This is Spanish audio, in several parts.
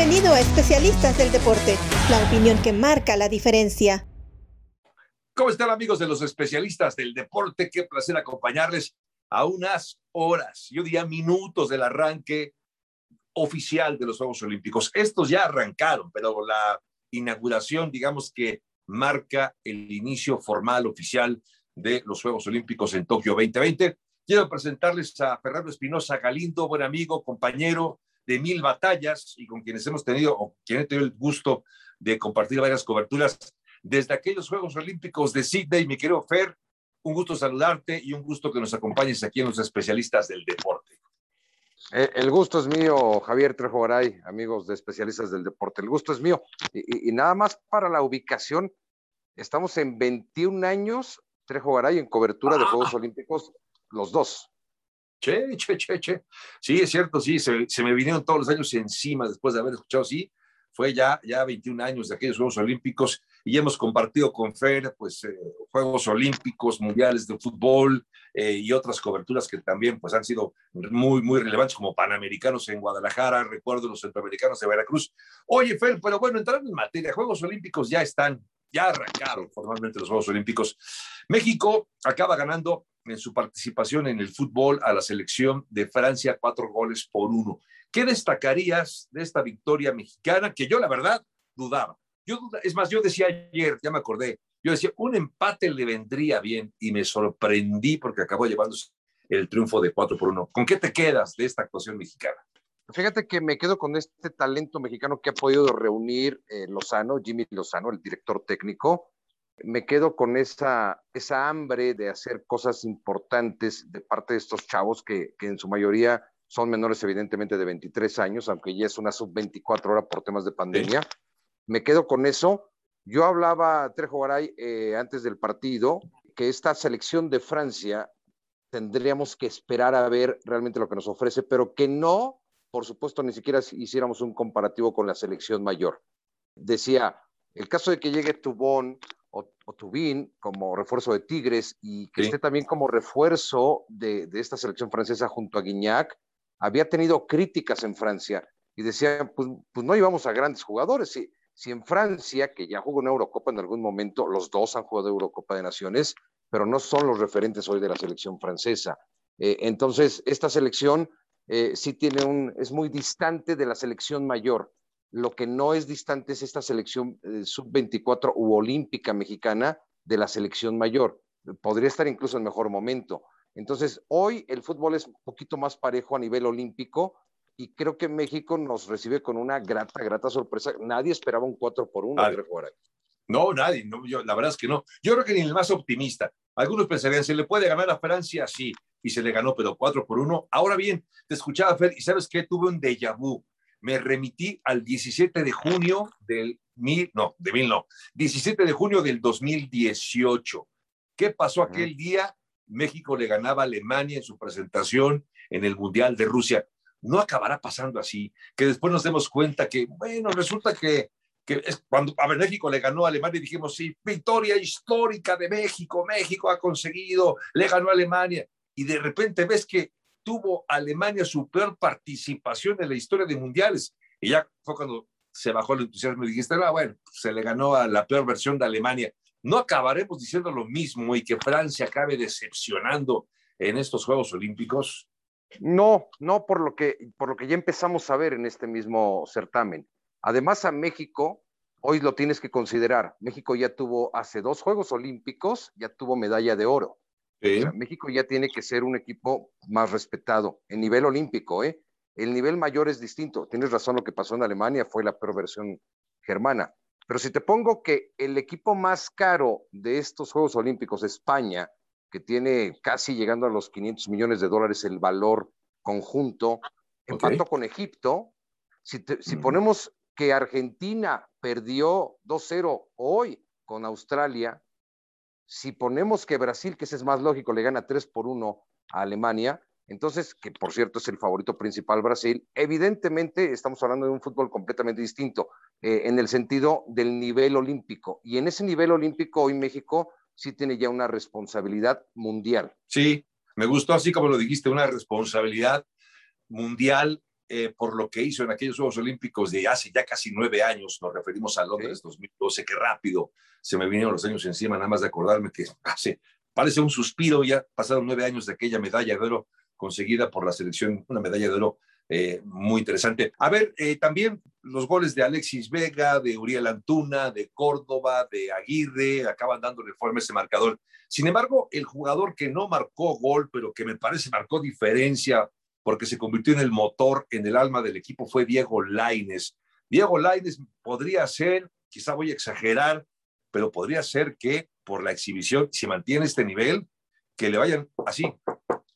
Bienvenido a Especialistas del Deporte, la opinión que marca la diferencia. ¿Cómo están amigos de los especialistas del deporte? Qué placer acompañarles a unas horas, yo diría minutos del arranque oficial de los Juegos Olímpicos. Estos ya arrancaron, pero la inauguración, digamos que marca el inicio formal oficial de los Juegos Olímpicos en Tokio 2020. Quiero presentarles a Fernando Espinosa Galindo, buen amigo, compañero de mil batallas y con quienes hemos tenido, o quien he tenido el gusto de compartir varias coberturas desde aquellos Juegos Olímpicos de Sydney. Mi querido Fer, un gusto saludarte y un gusto que nos acompañes aquí en los especialistas del deporte. Eh, el gusto es mío, Javier Trejo Garay, amigos de especialistas del deporte. El gusto es mío. Y, y, nada más para la ubicación, estamos en 21 años, Trejo Garay, en cobertura de Juegos Olímpicos, los dos. Che, che, che, che. Sí, es cierto, sí, se, se, me vinieron todos los años encima después de haber escuchado, sí, fue ya, ya 21 años de aquellos Juegos Olímpicos y hemos compartido con Fer, pues, eh, Juegos Olímpicos, Mundiales de Fútbol eh, y otras coberturas que también, pues, han sido muy, muy relevantes, como Panamericanos en Guadalajara, recuerdo los Centroamericanos de Veracruz. Oye, Fer, pero bueno, entrando en materia, Juegos Olímpicos ya están, ya arrancaron formalmente los Juegos Olímpicos. México acaba ganando en su participación en el fútbol a la selección de Francia cuatro goles por uno. ¿Qué destacarías de esta victoria mexicana que yo la verdad dudaba? Yo es más, yo decía ayer, ya me acordé, yo decía, un empate le vendría bien y me sorprendí porque acabó llevándose el triunfo de cuatro por uno. ¿Con qué te quedas de esta actuación mexicana? Fíjate que me quedo con este talento mexicano que ha podido reunir eh, Lozano, Jimmy Lozano, el director técnico, me quedo con esa, esa hambre de hacer cosas importantes de parte de estos chavos que, que en su mayoría son menores evidentemente de 23 años, aunque ya es una sub-24 ahora por temas de pandemia. Sí. Me quedo con eso. Yo hablaba, Trejo Garay, eh, antes del partido, que esta selección de Francia tendríamos que esperar a ver realmente lo que nos ofrece, pero que no, por supuesto, ni siquiera hiciéramos un comparativo con la selección mayor. Decía, el caso de que llegue Tubón o, o Tubín como refuerzo de Tigres y que sí. esté también como refuerzo de, de, esta selección francesa junto a Guignac, había tenido críticas en Francia y decía, pues, pues no íbamos a grandes jugadores. Si, si en Francia, que ya jugó una Eurocopa en algún momento, los dos han jugado Eurocopa de Naciones, pero no son los referentes hoy de la selección francesa. Eh, entonces, esta selección eh, sí tiene un, es muy distante de la selección mayor. Lo que no es distante es esta selección eh, sub-24 u olímpica mexicana de la selección mayor. Podría estar incluso en mejor momento. Entonces, hoy el fútbol es un poquito más parejo a nivel olímpico y creo que México nos recibe con una grata, grata sorpresa. Nadie esperaba un 4 por 1. No, nadie. No, yo, la verdad es que no. Yo creo que ni el más optimista. Algunos pensarían, ¿se le puede ganar a Francia? Sí, y se le ganó, pero 4 por 1. Ahora bien, te escuchaba, Fer, y ¿sabes qué? Tuve un déjà vu me remití al 17 de junio del mil, no, de mil no, 17 de junio del 2018. ¿Qué pasó aquel día? México le ganaba a Alemania en su presentación en el Mundial de Rusia. No acabará pasando así, que después nos demos cuenta que, bueno, resulta que, que es cuando a ver, México le ganó a Alemania y dijimos, sí, victoria histórica de México, México ha conseguido, le ganó a Alemania. Y de repente ves que tuvo Alemania su peor participación en la historia de mundiales. Y ya fue cuando se bajó el entusiasmo y dijiste, ah, bueno, se le ganó a la peor versión de Alemania. No acabaremos diciendo lo mismo y que Francia acabe decepcionando en estos Juegos Olímpicos. No, no por lo que por lo que ya empezamos a ver en este mismo certamen. Además a México hoy lo tienes que considerar. México ya tuvo hace dos Juegos Olímpicos ya tuvo medalla de oro. Sí. O sea, México ya tiene que ser un equipo más respetado en nivel olímpico, ¿eh? El nivel mayor es distinto. Tienes razón, lo que pasó en Alemania fue la peor versión germana. Pero si te pongo que el equipo más caro de estos Juegos Olímpicos, España, que tiene casi llegando a los 500 millones de dólares el valor conjunto, empató okay. con Egipto. Si, te, si mm. ponemos que Argentina perdió 2-0 hoy con Australia, si ponemos que Brasil, que ese es más lógico, le gana 3 por 1 a Alemania, entonces, que por cierto es el favorito principal Brasil, evidentemente estamos hablando de un fútbol completamente distinto eh, en el sentido del nivel olímpico. Y en ese nivel olímpico hoy México sí tiene ya una responsabilidad mundial. Sí, me gustó así como lo dijiste, una responsabilidad mundial eh, por lo que hizo en aquellos Juegos Olímpicos de hace ya casi nueve años, nos referimos a Londres 2012, qué rápido se me vinieron los años encima, nada más de acordarme que hace, parece un suspiro, ya pasaron nueve años de aquella medalla de oro conseguida por la selección, una medalla de oro eh, muy interesante. A ver, eh, también los goles de Alexis Vega, de Uriel Antuna, de Córdoba, de Aguirre, acaban dándole forma a ese marcador. Sin embargo, el jugador que no marcó gol, pero que me parece marcó diferencia porque se convirtió en el motor, en el alma del equipo, fue Diego Laines. Diego Laines podría ser, quizá voy a exagerar, pero podría ser que por la exhibición, si mantiene este nivel, que le vayan así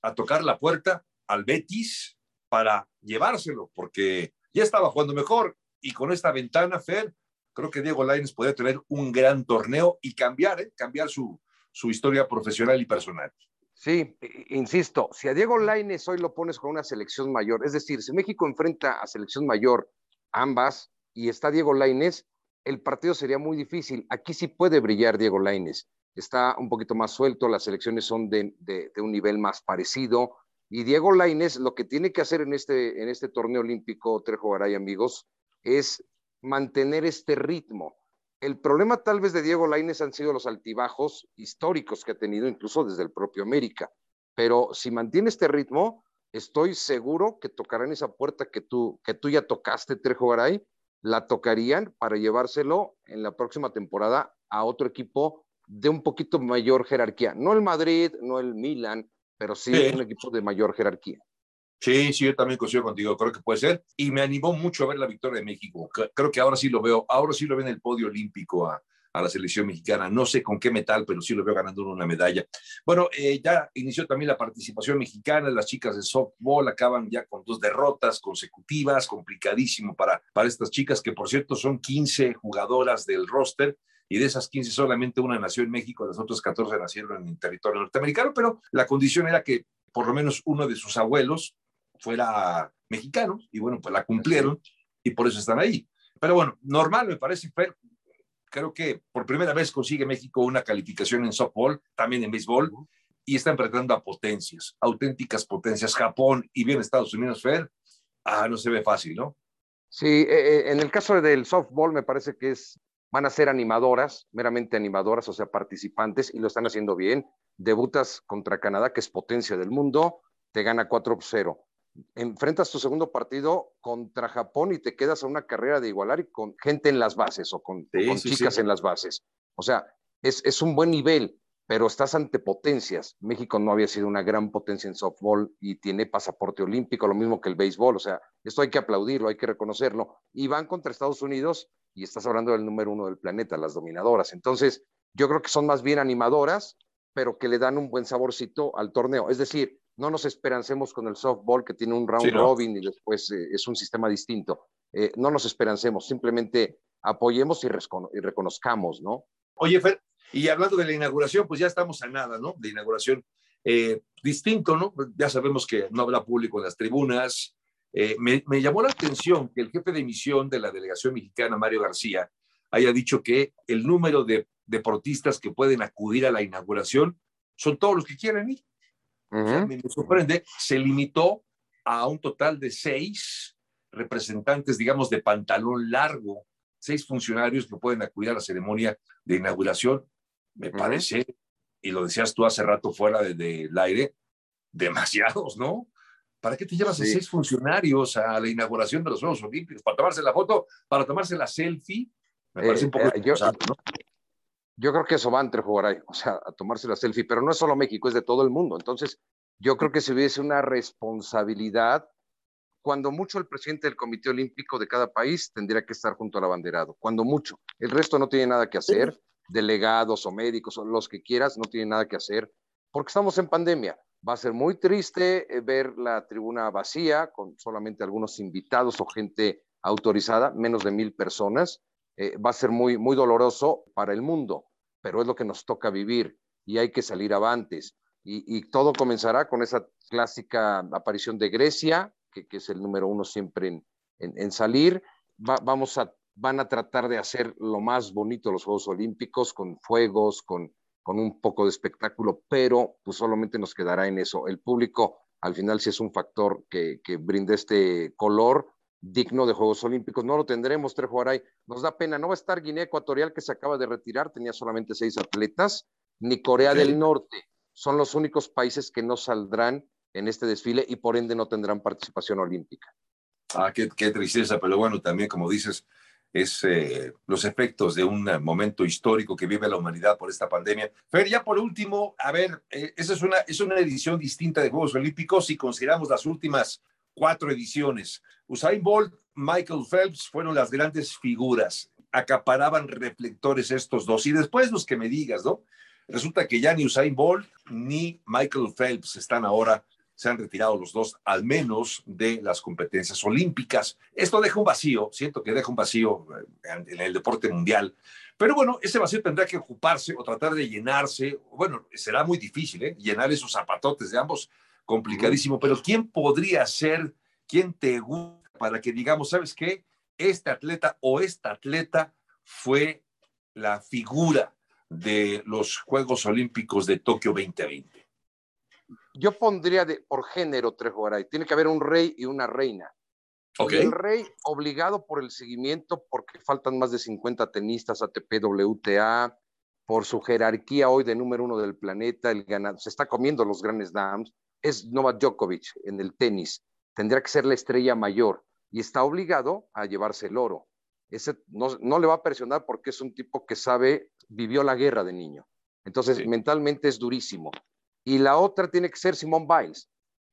a tocar la puerta al Betis para llevárselo, porque ya estaba jugando mejor y con esta ventana, Fer, creo que Diego Lainez podría tener un gran torneo y cambiar, ¿eh? cambiar su, su historia profesional y personal. Sí, insisto, si a Diego Lainez hoy lo pones con una selección mayor, es decir, si México enfrenta a selección mayor ambas y está Diego Lainez, el partido sería muy difícil. Aquí sí puede brillar Diego Lainez. Está un poquito más suelto, las selecciones son de, un nivel más parecido. Y Diego Lainez lo que tiene que hacer en este, en este torneo olímpico, Trejo Garay, amigos, es mantener este ritmo. El problema tal vez de Diego Lainez han sido los altibajos históricos que ha tenido incluso desde el propio América. Pero si mantiene este ritmo, estoy seguro que tocarán esa puerta que tú, que tú ya tocaste, Trejo Garay, la tocarían para llevárselo en la próxima temporada a otro equipo de un poquito mayor jerarquía. No el Madrid, no el Milan, pero sí, sí. un equipo de mayor jerarquía. Sí, sí, yo también coincido contigo, creo que puede ser. Y me animó mucho a ver la victoria de México. Creo que ahora sí lo veo, ahora sí lo veo en el podio olímpico a, a la selección mexicana. No sé con qué metal, pero sí lo veo ganando una medalla. Bueno, eh, ya inició también la participación mexicana. Las chicas de softball acaban ya con dos derrotas consecutivas, complicadísimo para, para estas chicas, que por cierto son 15 jugadoras del roster y de esas 15 solamente una nació en México, las otras 14 nacieron en territorio norteamericano, pero la condición era que por lo menos uno de sus abuelos fuera mexicano y bueno, pues la cumplieron y por eso están ahí. Pero bueno, normal me parece, Fer, creo que por primera vez consigue México una calificación en softball, también en béisbol, y está enfrentando a potencias, auténticas potencias, Japón y bien Estados Unidos, Fer, ah, no se ve fácil, ¿no? Sí, eh, en el caso del softball me parece que es van a ser animadoras, meramente animadoras, o sea, participantes, y lo están haciendo bien. Debutas contra Canadá, que es potencia del mundo, te gana 4-0. Enfrentas tu segundo partido contra Japón y te quedas a una carrera de igualar y con gente en las bases o con, sí, con sí, chicas sí. en las bases. O sea, es, es un buen nivel, pero estás ante potencias. México no había sido una gran potencia en softball y tiene pasaporte olímpico, lo mismo que el béisbol. O sea, esto hay que aplaudirlo, hay que reconocerlo. Y van contra Estados Unidos y estás hablando del número uno del planeta, las dominadoras. Entonces, yo creo que son más bien animadoras, pero que le dan un buen saborcito al torneo. Es decir, no nos esperancemos con el softball que tiene un round sí, ¿no? robin y después eh, es un sistema distinto. Eh, no nos esperancemos, simplemente apoyemos y, y, reconozcamos, ¿no? Oye, Fer, y hablando de la inauguración, pues ya estamos a nada, ¿no? De inauguración eh, distinto, ¿no? Ya sabemos que no habrá público en las tribunas, me, me, llamó la atención que el jefe de misión de la delegación mexicana, Mario García, haya dicho que el número de deportistas que pueden acudir a la inauguración son todos los que quieren ir. Uh -huh. o sea, me, sorprende, se limitó a un total de seis representantes, digamos, de pantalón largo, seis funcionarios que pueden acudir a la ceremonia de inauguración. Me uh -huh. parece, y lo decías tú hace rato fuera del de, de aire, demasiados, ¿no? ¿Para qué te llevas sí. a seis funcionarios a la inauguración de los Juegos Olímpicos? ¿Para tomarse la foto? ¿Para tomarse la selfie? Me parece eh, un poco... Eh, yo, ¿no? Yo, creo que eso va entre jugar ahí, o sea, a tomarse la selfie, pero no es solo México, es de todo el mundo. Entonces, yo creo que si hubiese una responsabilidad, cuando mucho el presidente del Comité Olímpico de cada país tendría que estar junto al abanderado, cuando mucho. El resto no tiene nada que hacer, delegados o médicos o los que quieras, no tienen nada que hacer, porque estamos en pandemia Va a ser muy triste eh, ver la tribuna vacía, con solamente algunos invitados o gente autorizada, menos de mil personas. Eh, va a ser muy, muy doloroso para el mundo, pero es lo que nos toca vivir y hay que salir avantes. Y, todo comenzará con esa clásica aparición de Grecia, que, es el número uno siempre en, en, salir. Va, vamos a, van a tratar de hacer lo más bonito los Juegos Olímpicos, con fuegos, con con un poco de espectáculo, pero pues solamente nos quedará en eso. El público al final sí es un factor que, que brinda este color digno de Juegos Olímpicos. No lo tendremos, Trejo Aray. Nos da pena. No va a estar Guinea Ecuatorial, que se acaba de retirar, tenía solamente seis atletas, ni Corea del Norte. Son los únicos países que no saldrán en este desfile y por ende no tendrán participación olímpica. Ah, qué, qué tristeza, pero bueno, también como dices, es eh, los efectos de un momento histórico que vive la humanidad por esta pandemia. Fer, ya por último, a ver, eh, esa es una, es una edición distinta de Juegos Olímpicos si consideramos las últimas cuatro ediciones. Usain Bolt, Michael Phelps fueron las grandes figuras, acaparaban reflectores estos dos. Y después los que me digas, ¿no? Resulta que ya ni Usain Bolt ni Michael Phelps están ahora se han retirado los dos, al menos de las competencias olímpicas. Esto deja un vacío, siento que deja un vacío eh, en el deporte mundial, pero bueno, ese vacío tendrá que ocuparse o tratar de llenarse. Bueno, será muy difícil, ¿eh? Llenar esos zapatotes de ambos, complicadísimo, pero ¿quién podría ser, quién te gusta para que digamos, ¿sabes qué? Este atleta o esta atleta fue la figura de los Juegos Olímpicos de Tokio 2020 yo pondría de, por género tres Garay. Tiene que haber un rey y una reina. El rey obligado por el seguimiento, porque faltan más de 50 tenistas ATP, WTA, por su jerarquía hoy de número uno del planeta, el ganado, se está comiendo los grandes dams, es Novak Djokovic en el tenis. Tendría que ser la estrella mayor y está obligado a llevarse el oro. Ese no, no le va a presionar porque es un tipo que sabe, vivió la guerra de niño. Entonces, mentalmente es durísimo. Y la otra tiene que ser Simone Biles,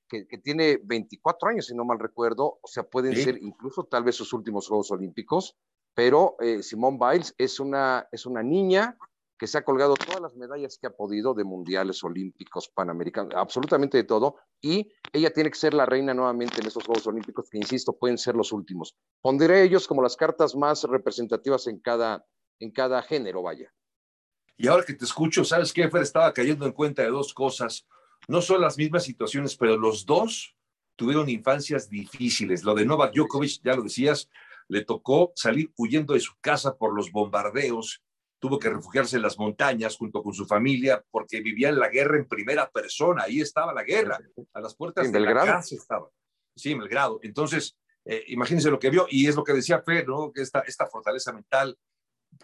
que, tiene 24 años, si no mal recuerdo, o sea, pueden ser incluso tal vez sus últimos Juegos Olímpicos, pero eh, Simone Biles es una, es una niña que se ha colgado todas las medallas que ha podido de mundiales, olímpicos, panamericanos, absolutamente de todo, y ella tiene que ser la reina nuevamente en esos Juegos Olímpicos, que insisto, pueden ser los últimos. Pondré ellos como las cartas más representativas en cada, en cada género, vaya. Y ahora que te escucho, ¿sabes qué, Fer? Estaba cayendo en cuenta de dos cosas. No son las mismas situaciones, pero los dos tuvieron infancias difíciles. Lo de Novak Djokovic, ya lo decías, le tocó salir huyendo de su casa por los bombardeos, tuvo que refugiarse en las montañas junto con su familia porque vivía en la guerra en primera persona. Ahí estaba la guerra, a las puertas de la casa estaba. Sí, en Belgrado. Entonces, eh, imagínense lo que vio y es lo que decía Fer, ¿no? Que esta, esta fortaleza mental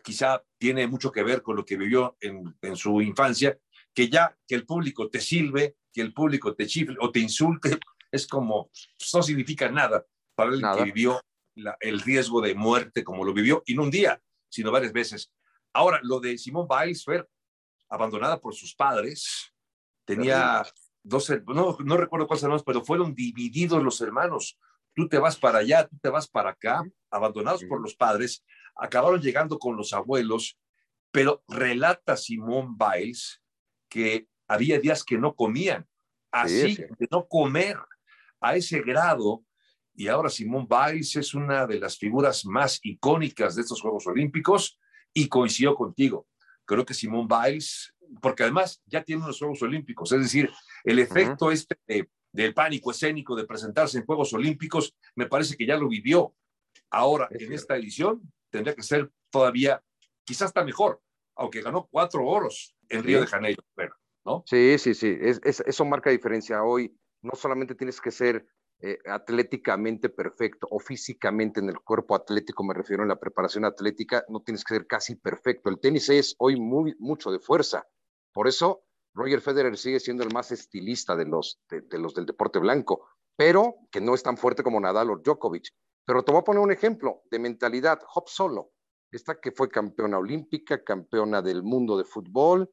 quizá tiene mucho que ver con lo que vivió en, su infancia, que ya que el público te silbe, que el público te chifle o te insulte, es como, pues, no significa nada para el que vivió el riesgo de muerte como lo vivió, y no un día, sino varias veces. Ahora, lo de Simón Biles fue abandonada por sus padres, tenía 12, no, no recuerdo cuántos hermanos, pero fueron divididos los hermanos. Tú te vas para allá, tú te vas para acá, abandonados por los padres. Acabaron llegando con los abuelos, pero relata Simón Biles que había días que no comían, así de no comer a ese grado. Y ahora Simón Biles es una de las figuras más icónicas de estos Juegos Olímpicos y coincidió contigo. Creo que Simón Biles, porque además ya tiene unos Juegos Olímpicos, es decir, el efecto este del pánico escénico de presentarse en Juegos Olímpicos, me parece que ya lo vivió. Ahora, en esta edición, tendría que ser todavía, quizás está mejor, aunque ganó cuatro oros en Río de Janeiro, ¿no? Sí, sí, sí, es, eso marca diferencia. Hoy no solamente tienes que ser eh, atléticamente perfecto o físicamente en el cuerpo atlético, me refiero en la preparación atlética, no tienes que ser casi perfecto. El tenis es hoy muy, mucho de fuerza. Por eso Roger Federer sigue siendo el más estilista de los, de los del deporte blanco, pero que no es tan fuerte como Nadal o Djokovic. Pero te voy a poner un ejemplo de mentalidad. Hop Solo, esta que fue campeona olímpica, campeona del mundo de fútbol,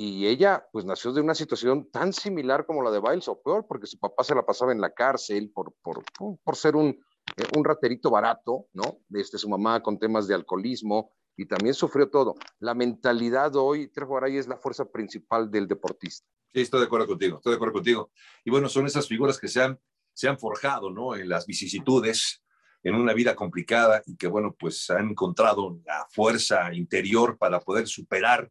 y ella pues nació de una situación tan similar como la de Biles o peor, porque su papá se la pasaba en la cárcel por, por, por ser un, eh, un raterito barato, ¿no? Desde su mamá con temas de alcoholismo y también sufrió todo. La mentalidad hoy, Trejo Garay, es la fuerza principal del deportista. Sí, estoy de acuerdo contigo, estoy de acuerdo contigo. Y bueno, son esas figuras que se han, se han forjado, ¿no? En las vicisitudes, en una vida complicada y que, bueno, pues han encontrado la fuerza interior para poder superar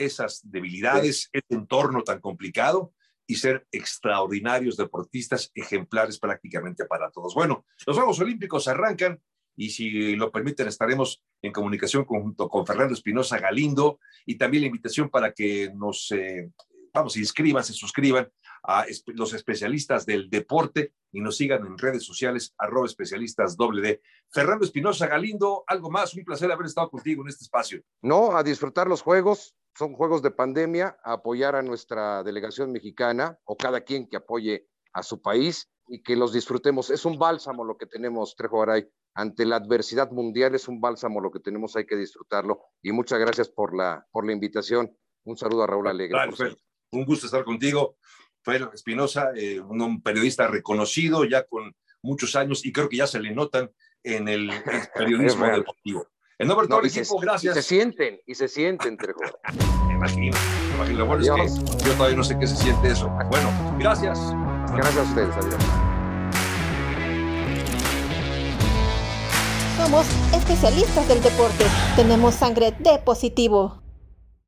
esas debilidades, ese entorno tan complicado y ser extraordinarios deportistas, ejemplares prácticamente para todos. Bueno, los Juegos Olímpicos arrancan y si lo permiten estaremos en comunicación junto con Fernando Espinosa Galindo y también la invitación para que nos, eh, vamos, inscriban, se suscriban a los especialistas del deporte y nos sigan en redes sociales, arroba especialistas doble D. Fernando Espinosa Galindo, algo más, un placer haber estado contigo en este espacio. No, a disfrutar los juegos, son juegos de pandemia, a apoyar a nuestra delegación mexicana o cada quien que apoye a su país y que los disfrutemos. Es un bálsamo lo que tenemos, Trejo Garay. Ante la adversidad mundial es un bálsamo lo que tenemos, hay que disfrutarlo. Y muchas gracias por la, por la invitación. Un saludo a Raúl Alegre. un gusto estar contigo. Fer Espinosa, eh, un periodista reconocido ya con muchos años y creo que ya se le notan en el, periodismo deportivo. En nombre de todo el equipo, gracias. Y se sienten, y se sienten, Trejo. me imagino, me imagino. Lo bueno es que yo todavía no sé qué se siente eso. Bueno, gracias. Gracias a ustedes, adiós. Somos especialistas del deporte. Tenemos sangre de positivo.